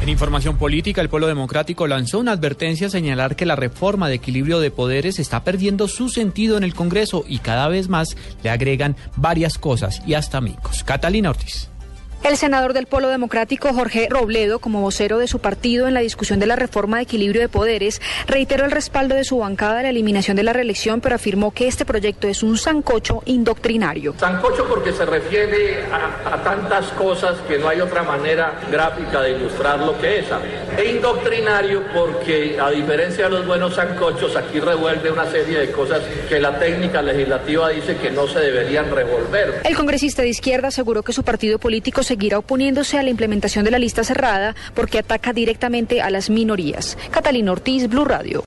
En información política, el Polo Democrático lanzó una advertencia a señalar que la reforma de equilibrio de poderes está perdiendo su sentido en el Congreso y cada vez más le agregan varias cosas y hasta amigos. Catalina Ortiz. El senador del Polo Democrático, Jorge Robledo, como vocero de su partido en la discusión de la reforma de equilibrio de poderes, reiteró el respaldo de su bancada a la eliminación de la reelección, pero afirmó que este proyecto es un sancocho indoctrinario. Sancocho porque se refiere a, a tantas cosas que no hay otra manera gráfica de ilustrar lo que es. E indoctrinario porque, a diferencia de los buenos sancochos, aquí revuelve una serie de cosas que la técnica legislativa dice que no se deberían revolver. El congresista de izquierda aseguró que su partido político seguirá oponiéndose a la implementación de la lista cerrada porque ataca directamente a las minorías. Catalina Ortiz, Blue Radio.